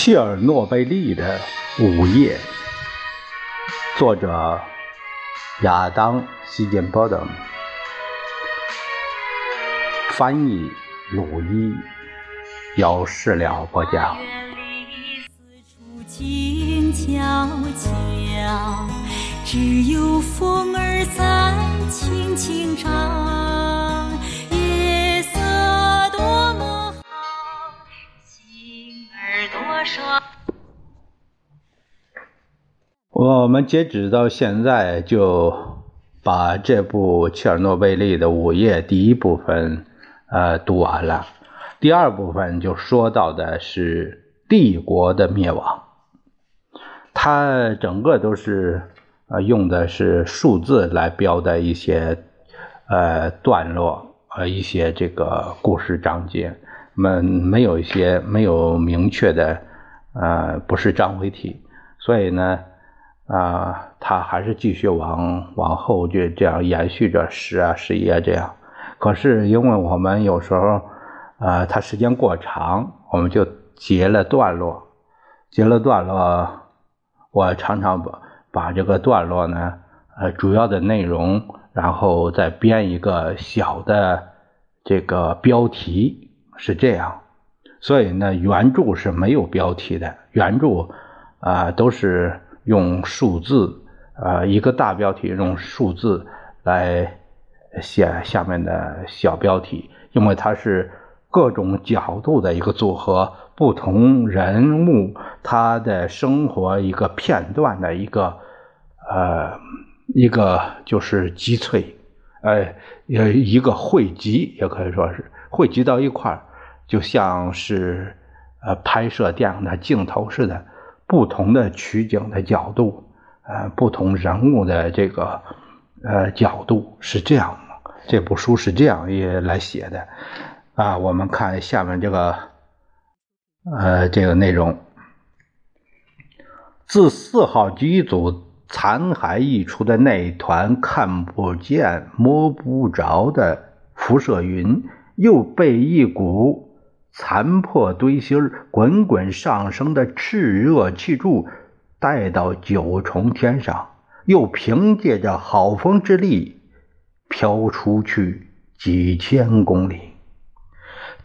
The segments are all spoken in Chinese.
切尔诺贝利的午夜，作者亚当·希金波登，翻译鲁伊，由事了播讲。只有风儿在轻轻唱，说我们截止到现在，就把这部切尔诺贝利的午夜第一部分呃读完了。第二部分就说到的是帝国的灭亡，它整个都是。呃，用的是数字来标的一些呃段落，呃一些这个故事章节，们没有一些没有明确的呃不是章回体，所以呢啊，他还是继续往往后就这样延续着十啊十一啊这样。可是因为我们有时候啊，它时间过长，我们就截了段落，截了段落，我常常把。把这个段落呢，呃，主要的内容，然后再编一个小的这个标题，是这样。所以呢，原著是没有标题的，原著啊都是用数字，啊一个大标题用数字来写下面的小标题，因为它是各种角度的一个组合。不同人物他的生活一个片段的一个呃一个就是集萃，呃呃一个汇集也可以说是汇集到一块儿，就像是呃拍摄电影的镜头似的，不同的取景的角度，呃不同人物的这个呃角度是这样这部书是这样也来写的啊，我们看下面这个。呃，这个内容，自四号机组残骸溢出的那团看不见、摸不着的辐射云，又被一股残破堆芯、滚滚上升的炽热气柱带到九重天上，又凭借着好风之力飘出去几千公里。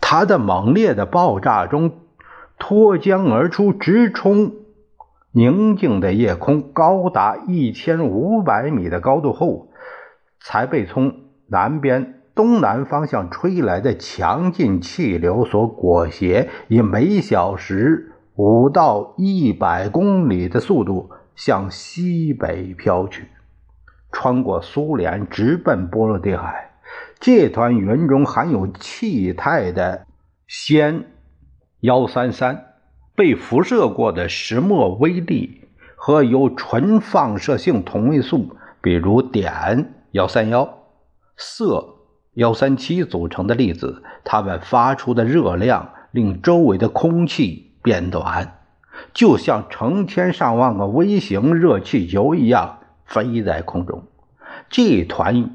它的猛烈的爆炸中。脱缰而出，直冲宁静的夜空，高达一千五百米的高度后，才被从南边东南方向吹来的强劲气流所裹挟，以每小时五到一百公里的速度向西北飘去，穿过苏联，直奔波罗的海。这团云中含有气态的氙。幺三三被辐射过的石墨微粒和由纯放射性同位素，比如碘幺三幺、铯幺三七组成的粒子，它们发出的热量令周围的空气变短，就像成千上万个微型热气球一样飞在空中。这团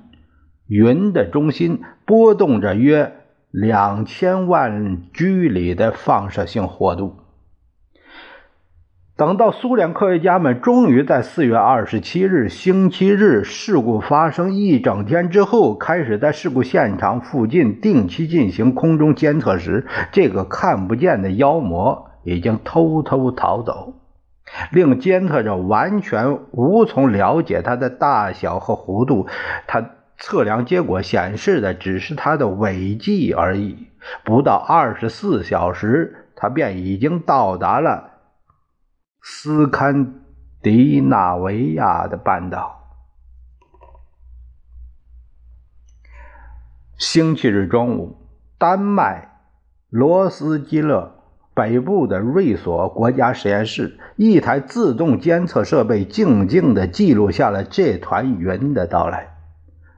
云的中心波动着约。两千万居里的放射性活度。等到苏联科学家们终于在四月二十七日星期日事故发生一整天之后，开始在事故现场附近定期进行空中监测时，这个看不见的妖魔已经偷偷逃走，令监测者完全无从了解它的大小和弧度。它。测量结果显示的只是它的尾迹而已。不到二十四小时，它便已经到达了斯堪的纳维亚的半岛。星期日中午，丹麦罗斯基勒北部的瑞索国家实验室，一台自动监测设备静静地记录下了这团云的到来。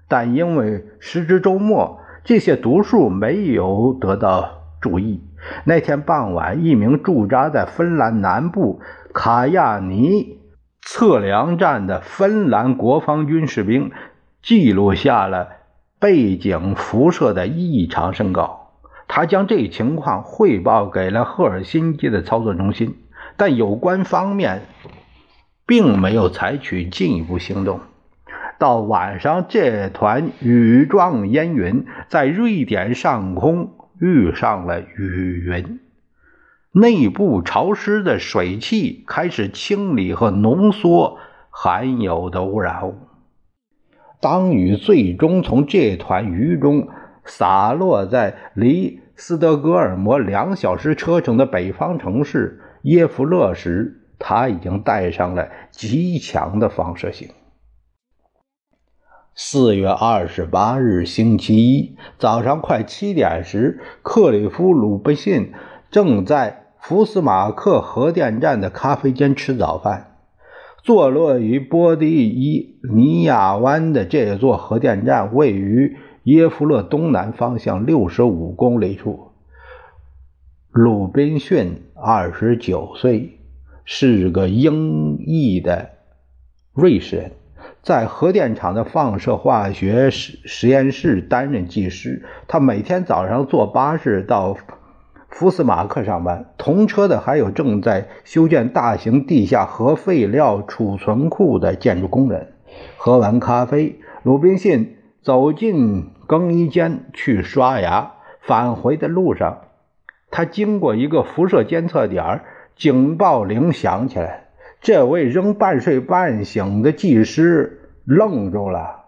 但因为时值周末，这些毒数没有得到注意。那天傍晚，一名驻扎在芬兰南部卡亚尼测量站的芬兰国防军士兵记录下了背景辐射的异常升高。他将这情况汇报给了赫尔辛基的操作中心。但有关方面并没有采取进一步行动。到晚上，这团雨状烟云在瑞典上空遇上了雨云，内部潮湿的水汽开始清理和浓缩含有的污染物。当雨最终从这团雨中洒落在离斯德哥尔摩两小时车程的北方城市耶夫勒时，它已经带上了极强的放射性。四月二十八日，星期一早上快七点时，克里夫·鲁布信正在福斯马克核电站的咖啡间吃早饭。坐落于波蒂伊尼亚湾的这座核电站位于耶夫勒东南方向六十五公里处。鲁滨逊二十九岁，是个英裔的瑞士人。在核电厂的放射化学实实验室担任技师，他每天早上坐巴士到福斯马克上班。同车的还有正在修建大型地下核废料储存库的建筑工人。喝完咖啡，鲁宾逊走进更衣间去刷牙。返回的路上，他经过一个辐射监测点，警报铃响起来。这位仍半睡半醒的技师愣住了。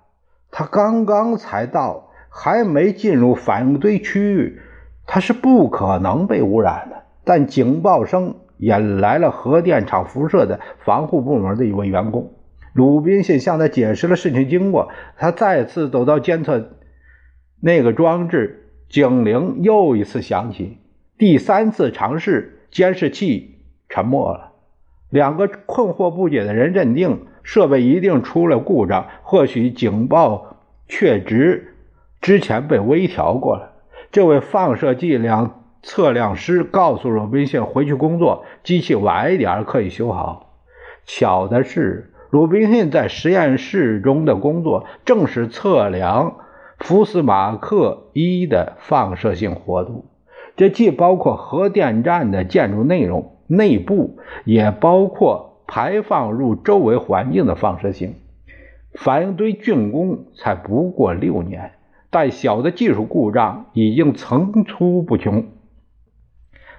他刚刚才到，还没进入反应堆区域，他是不可能被污染的。但警报声引来了核电厂辐射的防护部门的一位员工。鲁滨逊向他解释了事情经过。他再次走到监测那个装置，警铃又一次响起。第三次尝试，监视器沉默了。两个困惑不解的人认定设备一定出了故障，或许警报确值之前被微调过了。这位放射剂量测量师告诉鲁滨逊回去工作，机器晚一点可以修好。巧的是，鲁滨逊在实验室中的工作正是测量福斯马克一的放射性活度，这既包括核电站的建筑内容。内部也包括排放入周围环境的放射性。反应堆竣工才不过六年，但小的技术故障已经层出不穷。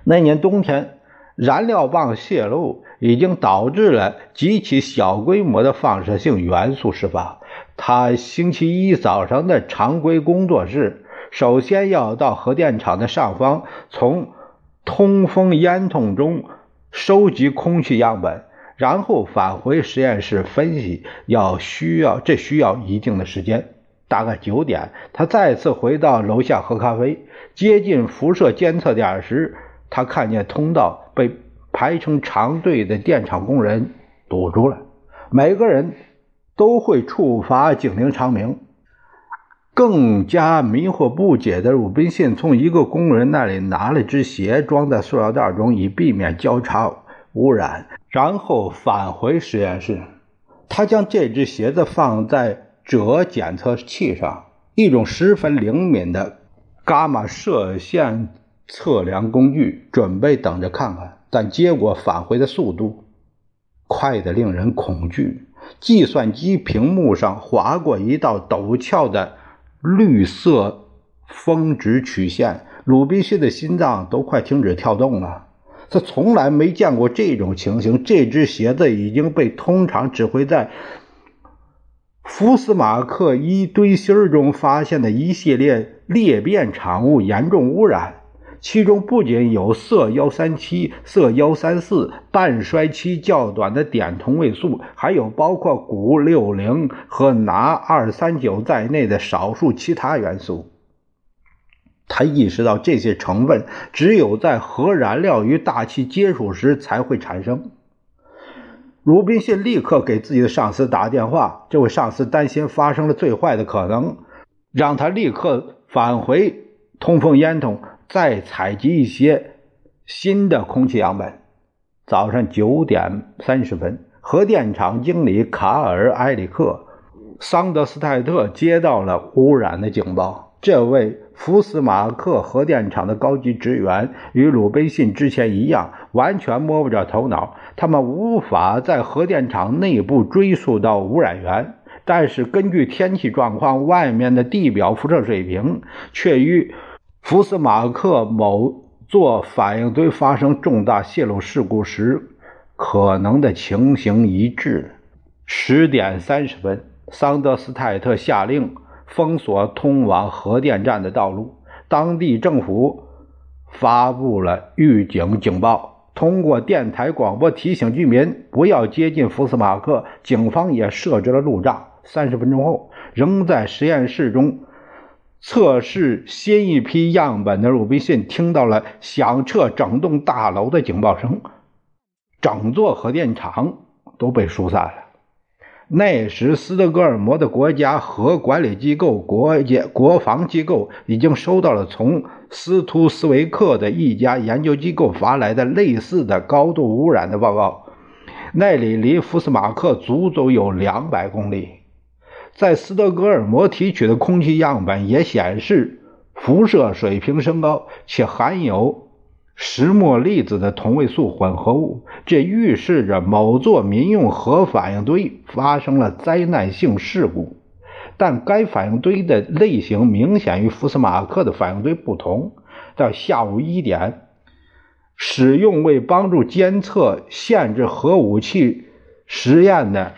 那年冬天，燃料棒泄漏已经导致了极其小规模的放射性元素释放。他星期一早上的常规工作是：首先要到核电厂的上方，从通风烟筒中。收集空气样本，然后返回实验室分析。要需要这需要一定的时间。大概九点，他再次回到楼下喝咖啡。接近辐射监测点时，他看见通道被排成长队的电厂工人堵住了。每个人都会触发警铃长鸣。更加迷惑不解的鲁滨逊从一个工人那里拿了只鞋，装在塑料袋中，以避免交叉污染。然后返回实验室，他将这只鞋子放在锗检测器上，一种十分灵敏的伽马射线测量工具，准备等着看看。但结果返回的速度快得令人恐惧。计算机屏幕上划过一道陡峭的。绿色峰值曲线，鲁滨逊的心脏都快停止跳动了。他从来没见过这种情形。这只鞋子已经被通常只会在福斯马克一堆芯中发现的一系列裂变产物严重污染。其中不仅有铯幺三七、铯幺三四半衰期较短的碘同位素，还有包括钴六零和钠二三九在内的少数其他元素。他意识到这些成分只有在核燃料与大气接触时才会产生。鲁滨逊立刻给自己的上司打电话，这位上司担心发生了最坏的可能，让他立刻返回通风烟筒。再采集一些新的空气样本。早上九点三十分，核电厂经理卡尔·埃里克·桑德斯泰特接到了污染的警报。这位福斯马克核电厂的高级职员与鲁滨逊之前一样，完全摸不着头脑。他们无法在核电厂内部追溯到污染源，但是根据天气状况，外面的地表辐射水平却与福斯马克某座反应堆发生重大泄漏事故时可能的情形一致。十点三十分，桑德斯泰特下令。封锁通往核电站的道路，当地政府发布了预警警报，通过电台广播提醒居民不要接近福斯马克。警方也设置了路障。三十分钟后，仍在实验室中测试新一批样本的鲁滨逊听到了响彻整栋大楼的警报声，整座核电厂都被疏散了。那时，斯德哥尔摩的国家核管理机构、国家国防机构已经收到了从斯图斯维克的一家研究机构发来的类似的高度污染的报告。那里离福斯马克足足有两百公里。在斯德哥尔摩提取的空气样本也显示，辐射水平升高，且含有。石墨粒子的同位素混合物，这预示着某座民用核反应堆发生了灾难性事故。但该反应堆的类型明显与福斯马克的反应堆不同。到下午一点，使用为帮助监测限制核武器实验的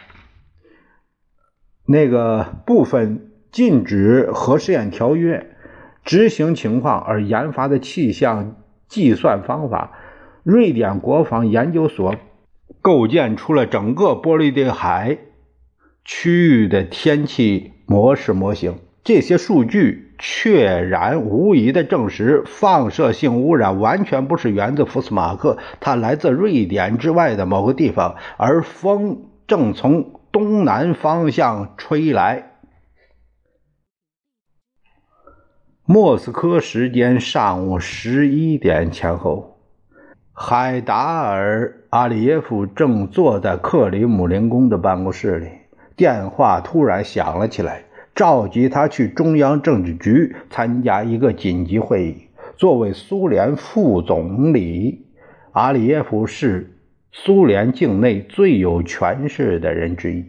那个部分禁止核试验条约执行情况而研发的气象。计算方法，瑞典国防研究所构建出了整个波罗的海区域的天气模式模型。这些数据确然无疑地证实，放射性污染完全不是源自福斯马克，它来自瑞典之外的某个地方，而风正从东南方向吹来。莫斯科时间上午十一点前后，海达尔·阿里耶夫正坐在克里姆林宫的办公室里，电话突然响了起来，召集他去中央政治局参加一个紧急会议。作为苏联副总理，阿里耶夫是苏联境内最有权势的人之一。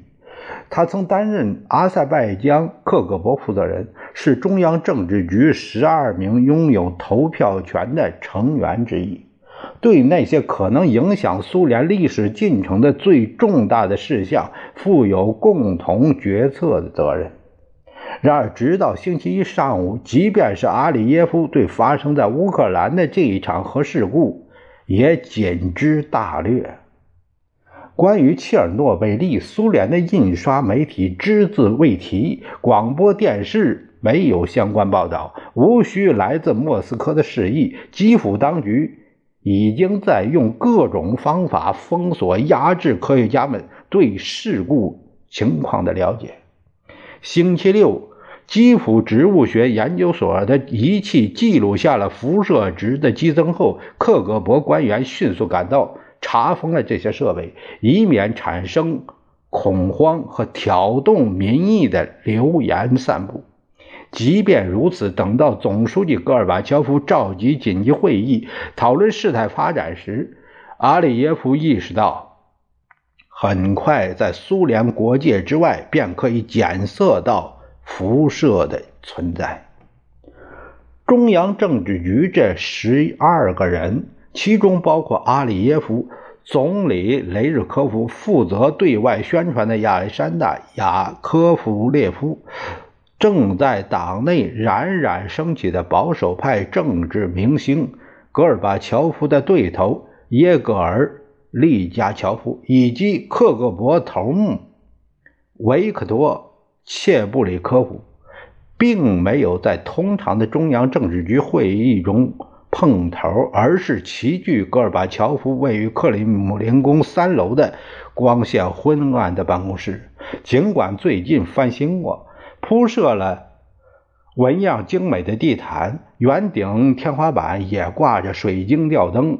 他曾担任阿塞拜疆克格勃负责人，是中央政治局十二名拥有投票权的成员之一，对那些可能影响苏联历史进程的最重大的事项负有共同决策的责任。然而，直到星期一上午，即便是阿里耶夫对发生在乌克兰的这一场核事故也仅知大略。关于切尔诺贝利，苏联的印刷媒体只字未提，广播电视没有相关报道。无需来自莫斯科的示意，基辅当局已经在用各种方法封锁、压制科学家们对事故情况的了解。星期六，基辅植物学研究所的仪器记录下了辐射值的激增后，克格勃官员迅速赶到。查封了这些设备，以免产生恐慌和挑动民意的流言散布。即便如此，等到总书记戈尔巴乔夫召集紧急会议讨论事态发展时，阿里耶夫意识到，很快在苏联国界之外便可以检测到辐射的存在。中央政治局这十二个人。其中包括阿里耶夫、总理雷日科夫、负责对外宣传的亚历山大·雅科夫列夫、正在党内冉冉升起的保守派政治明星戈尔巴乔夫的对头耶格尔·利加乔夫，以及克格勃头目维克多·切布里科夫，并没有在通常的中央政治局会议中。碰头，而是齐聚戈尔巴乔夫位于克里姆林宫三楼的光线昏暗的办公室。尽管最近翻新过，铺设了纹样精美的地毯，圆顶天花板也挂着水晶吊灯，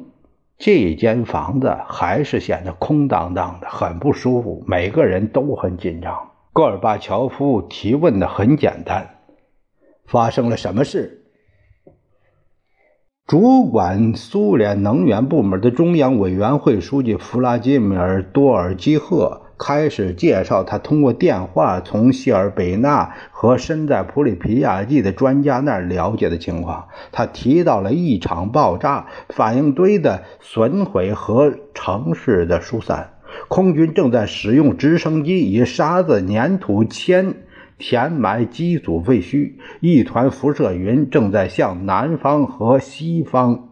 这间房子还是显得空荡荡的，很不舒服。每个人都很紧张。戈尔巴乔夫提问的很简单：“发生了什么事？”主管苏联能源部门的中央委员会书记弗拉基米尔·多尔基赫开始介绍他通过电话从谢尔贝纳和身在普里皮亚季的专家那儿了解的情况。他提到了一场爆炸、反应堆的损毁和城市的疏散。空军正在使用直升机以沙子、粘土、铅。填埋机组废墟，一团辐射云正在向南方和西方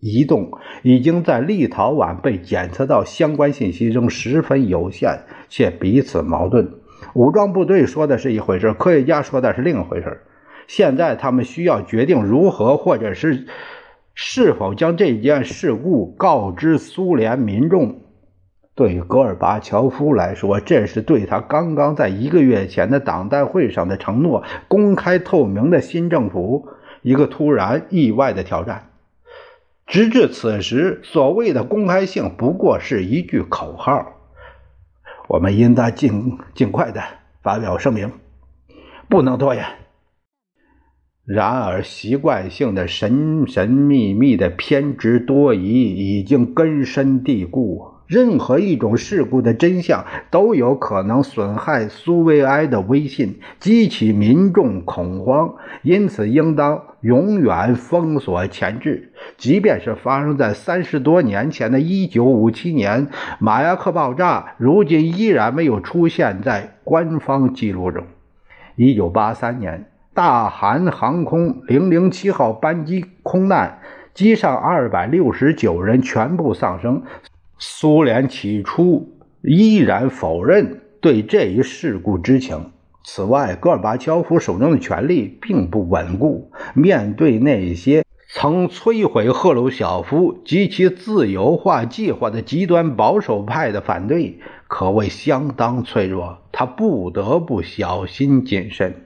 移动，已经在立陶宛被检测到。相关信息仍十分有限，且彼此矛盾。武装部队说的是一回事，科学家说的是另一回事。现在他们需要决定如何，或者是是否将这件事故告知苏联民众。对于戈尔巴乔夫来说，这是对他刚刚在一个月前的党代会上的承诺——公开透明的新政府——一个突然意外的挑战。直至此时，所谓的公开性不过是一句口号。我们应当尽尽快的发表声明，不能拖延。然而，习惯性的神神秘秘的偏执多疑已经根深蒂固。任何一种事故的真相都有可能损害苏维埃的威信，激起民众恐慌，因此应当永远封锁前置。即便是发生在三十多年前的一九五七年马亚克爆炸，如今依然没有出现在官方记录中。一九八三年，大韩航空零零七号班机空难，机上二百六十九人全部丧生。苏联起初依然否认对这一事故知情。此外，戈尔巴乔夫手中的权力并不稳固。面对那些曾摧毁赫鲁晓夫及其自由化计划的极端保守派的反对，可谓相当脆弱。他不得不小心谨慎。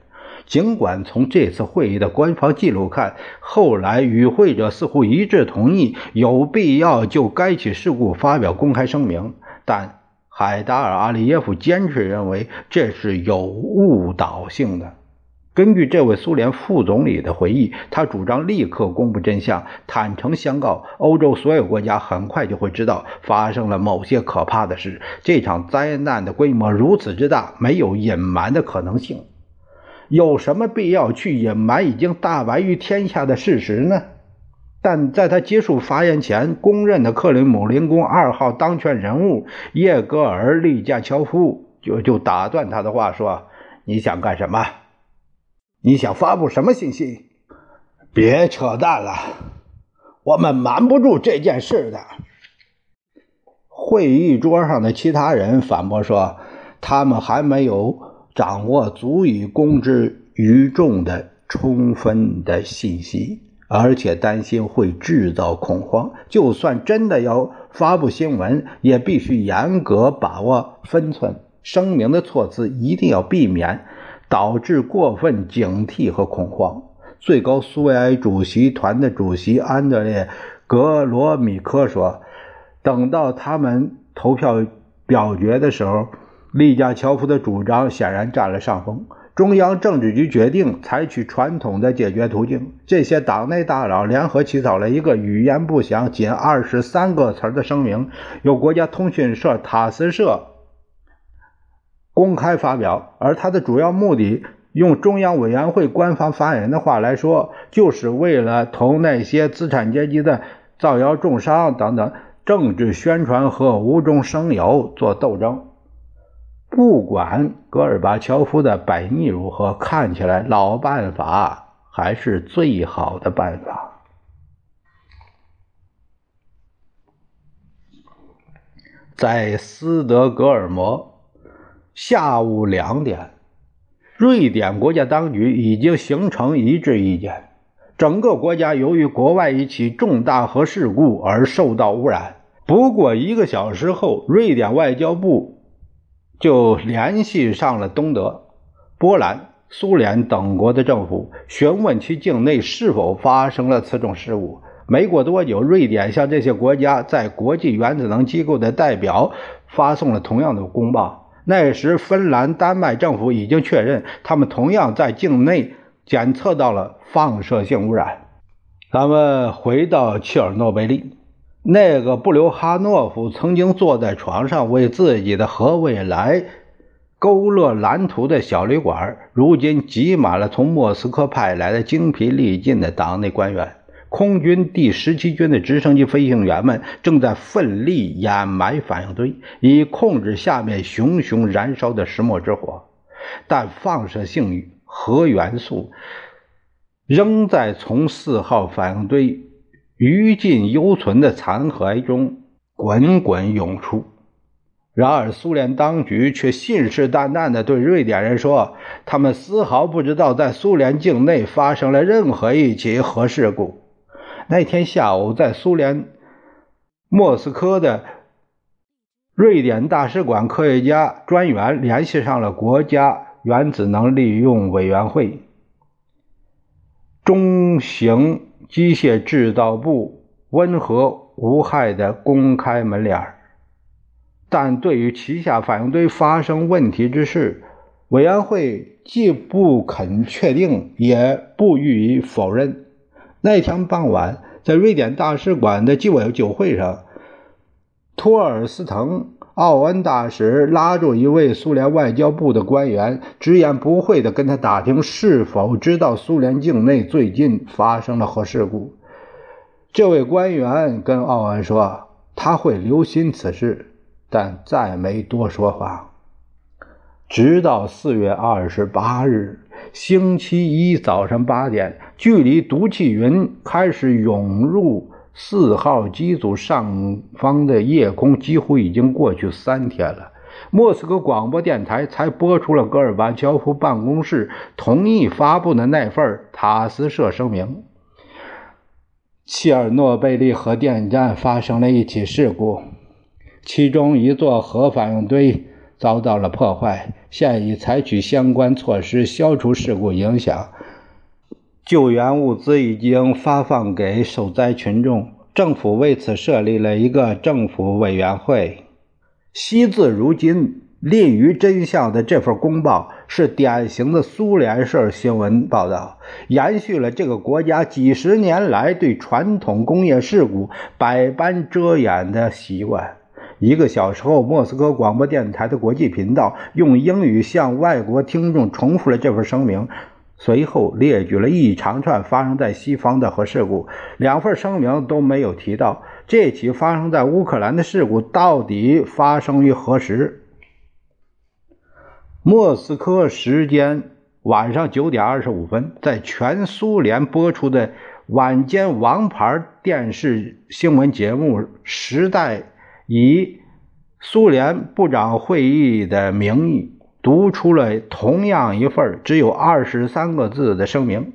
尽管从这次会议的官方记录看，后来与会者似乎一致同意有必要就该起事故发表公开声明，但海达尔·阿里耶夫坚持认为这是有误导性的。根据这位苏联副总理的回忆，他主张立刻公布真相，坦诚相告欧洲所有国家，很快就会知道发生了某些可怕的事。这场灾难的规模如此之大，没有隐瞒的可能性。有什么必要去隐瞒已经大白于天下的事实呢？但在他结束发言前，公认的克里姆林宫二号当权人物叶戈尔·利加乔夫就就打断他的话说：“你想干什么？你想发布什么信息？别扯淡了，我们瞒不住这件事的。”会议桌上的其他人反驳说：“他们还没有。”掌握足以公之于众的充分的信息，而且担心会制造恐慌。就算真的要发布新闻，也必须严格把握分寸。声明的措辞一定要避免导致过分警惕和恐慌。最高苏维埃主席团的主席安德烈·格罗米科说：“等到他们投票表决的时候。”利加乔夫的主张显然占了上风。中央政治局决定采取传统的解决途径。这些党内大佬联合起草了一个语言不详、仅二十三个词的声明，由国家通讯社塔斯社公开发表。而它的主要目的，用中央委员会官方发言人的话来说，就是为了同那些资产阶级的造谣重伤等等政治宣传和无中生有做斗争。不管戈尔巴乔夫的百逆如何，看起来老办法还是最好的办法。在斯德哥尔摩，下午两点，瑞典国家当局已经形成一致意见：整个国家由于国外一起重大核事故而受到污染。不过一个小时后，瑞典外交部。就联系上了东德、波兰、苏联等国的政府，询问其境内是否发生了此种事故。没过多久，瑞典向这些国家在国际原子能机构的代表发送了同样的公报。那时，芬兰、丹麦政府已经确认，他们同样在境内检测到了放射性污染。咱们回到切尔诺贝利，那个布留哈诺夫曾经坐在床上为自己的核未来勾勒蓝图的小旅馆，如今挤满了从莫斯科派来的精疲力尽的党内官员。空军第十七军的直升机飞行员们正在奋力掩埋反应堆，以控制下面熊熊燃烧的石墨之火，但放射性核元素。仍在从四号反应堆余烬犹存的残骸中滚滚涌出。然而，苏联当局却信誓旦旦地对瑞典人说：“他们丝毫不知道，在苏联境内发生了任何一起核事故。”那天下午，在苏联莫斯科的瑞典大使馆，科学家专员联系上了国家原子能利用委员会。中型机械制造部温和无害的公开门脸但对于旗下反应堆发生问题之事，委员会既不肯确定，也不予以否认。那天傍晚，在瑞典大使馆的纪委酒会上，托尔斯滕。奥恩大使拉住一位苏联外交部的官员，直言不讳地跟他打听是否知道苏联境内最近发生了核事故。这位官员跟奥恩说他会留心此事，但再没多说话。直到四月二十八日星期一早上八点，距离毒气云开始涌入。四号机组上方的夜空几乎已经过去三天了。莫斯科广播电台才播出了戈尔巴乔夫办公室同意发布的那份塔斯社声明：切尔诺贝利核电站发生了一起事故，其中一座核反应堆遭到了破坏，现已采取相关措施消除事故影响。救援物资已经发放给受灾群众，政府为此设立了一个政府委员会。惜字如金、吝于真相的这份公报是典型的苏联式新闻报道，延续了这个国家几十年来对传统工业事故百般遮掩的习惯。一个小时后，莫斯科广播电台的国际频道用英语向外国听众重复了这份声明。随后列举了一长串发生在西方的核事故，两份声明都没有提到这起发生在乌克兰的事故到底发生于何时。莫斯科时间晚上九点二十五分，在全苏联播出的晚间王牌电视新闻节目《时代》，以苏联部长会议的名义。读出了同样一份只有二十三个字的声明，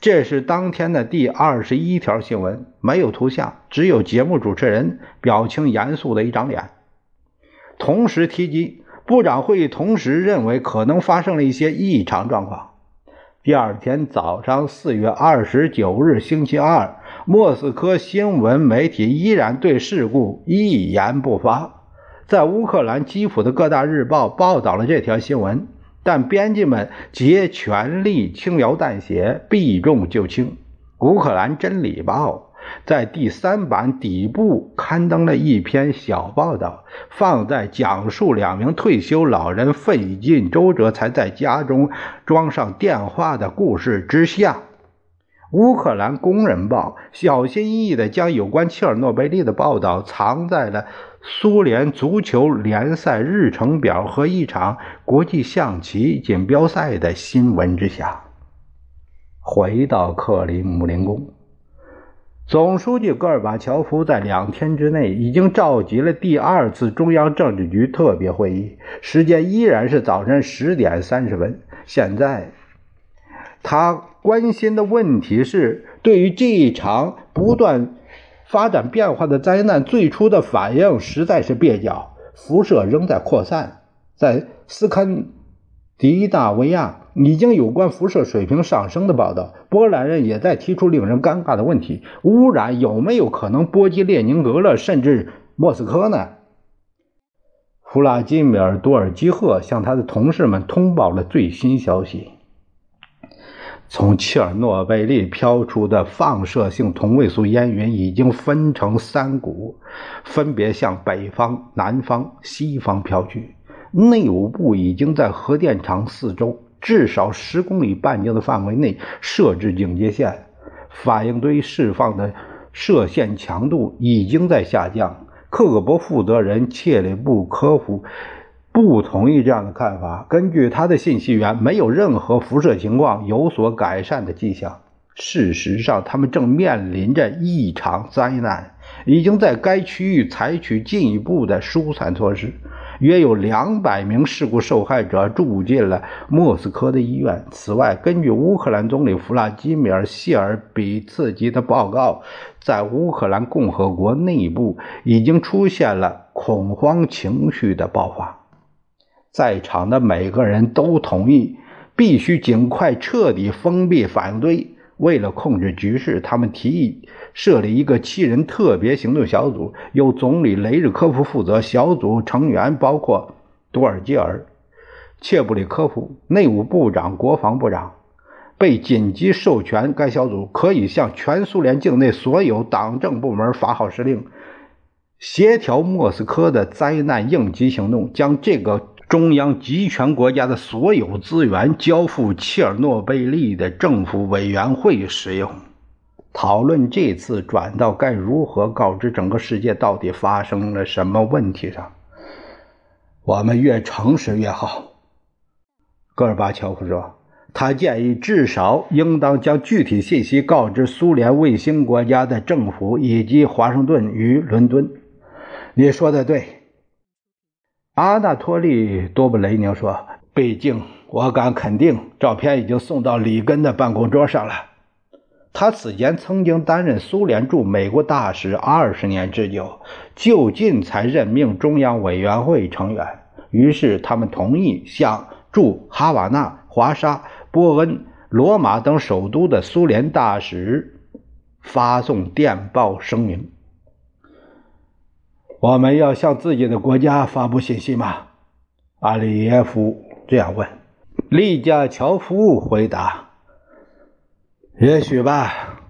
这是当天的第二十一条新闻，没有图像，只有节目主持人表情严肃的一张脸。同时提及，部长会议同时认为可能发生了一些异常状况。第二天早上，四月二十九日，星期二，莫斯科新闻媒体依然对事故一言不发。在乌克兰基辅的各大日报报道了这条新闻，但编辑们竭全力轻描淡写，避重就轻。乌克兰真理报在第三版底部刊登了一篇小报道，放在讲述两名退休老人费尽周折才在家中装上电话的故事之下。乌克兰工人报小心翼翼地将有关切尔诺贝利的报道藏在了。苏联足球联赛日程表和一场国际象棋锦标赛的新闻之下，回到克里姆林宫，总书记戈尔巴乔夫在两天之内已经召集了第二次中央政治局特别会议，时间依然是早晨十点三十分。现在，他关心的问题是对于这一场不断。发展变化的灾难最初的反应实在是蹩脚，辐射仍在扩散。在斯堪的纳维亚已经有关辐射水平上升的报道。波兰人也在提出令人尴尬的问题：污染有没有可能波及列宁格勒甚至莫斯科呢？弗拉基米尔·多尔基赫向他的同事们通报了最新消息。从切尔诺贝利飘出的放射性同位素烟云已经分成三股，分别向北方、南方、西方飘去。内务部已经在核电厂四周至少十公里半径的范围内设置警戒线，反应堆释放的射线强度已经在下降。克格勃负责人切里布科夫。不同意这样的看法。根据他的信息源，没有任何辐射情况有所改善的迹象。事实上，他们正面临着一场灾难，已经在该区域采取进一步的疏散措施。约有两百名事故受害者住进了莫斯科的医院。此外，根据乌克兰总理弗拉基米尔·谢尔比茨基的报告，在乌克兰共和国内部已经出现了恐慌情绪的爆发。在场的每个人都同意，必须尽快彻底封闭反应堆。为了控制局势，他们提议设立一个七人特别行动小组，由总理雷日科夫负责。小组成员包括多尔基尔、切布里科夫、内务部长、国防部长。被紧急授权，该小组可以向全苏联境内所有党政部门发号施令，协调莫斯科的灾难应急行动，将这个。中央集权国家的所有资源交付切尔诺贝利的政府委员会使用。讨论这次转到该如何告知整个世界到底发生了什么问题上，我们越诚实越好。戈尔巴乔夫说，他建议至少应当将具体信息告知苏联卫星国家的政府以及华盛顿与伦敦。你说的对。阿纳托利·多布雷宁说：“毕竟，我敢肯定，照片已经送到里根的办公桌上了。他此前曾经担任苏联驻美国大使二十年之久，就近才任命中央委员会成员。于是，他们同意向驻哈瓦那、华沙、波恩、罗马等首都的苏联大使发送电报声明。”我们要向自己的国家发布信息吗？阿里耶夫这样问。利加乔夫回答：“也许吧。”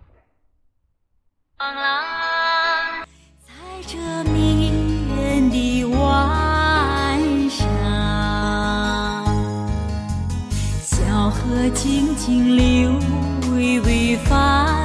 在这迷人的晚上，小河静静流，微微泛。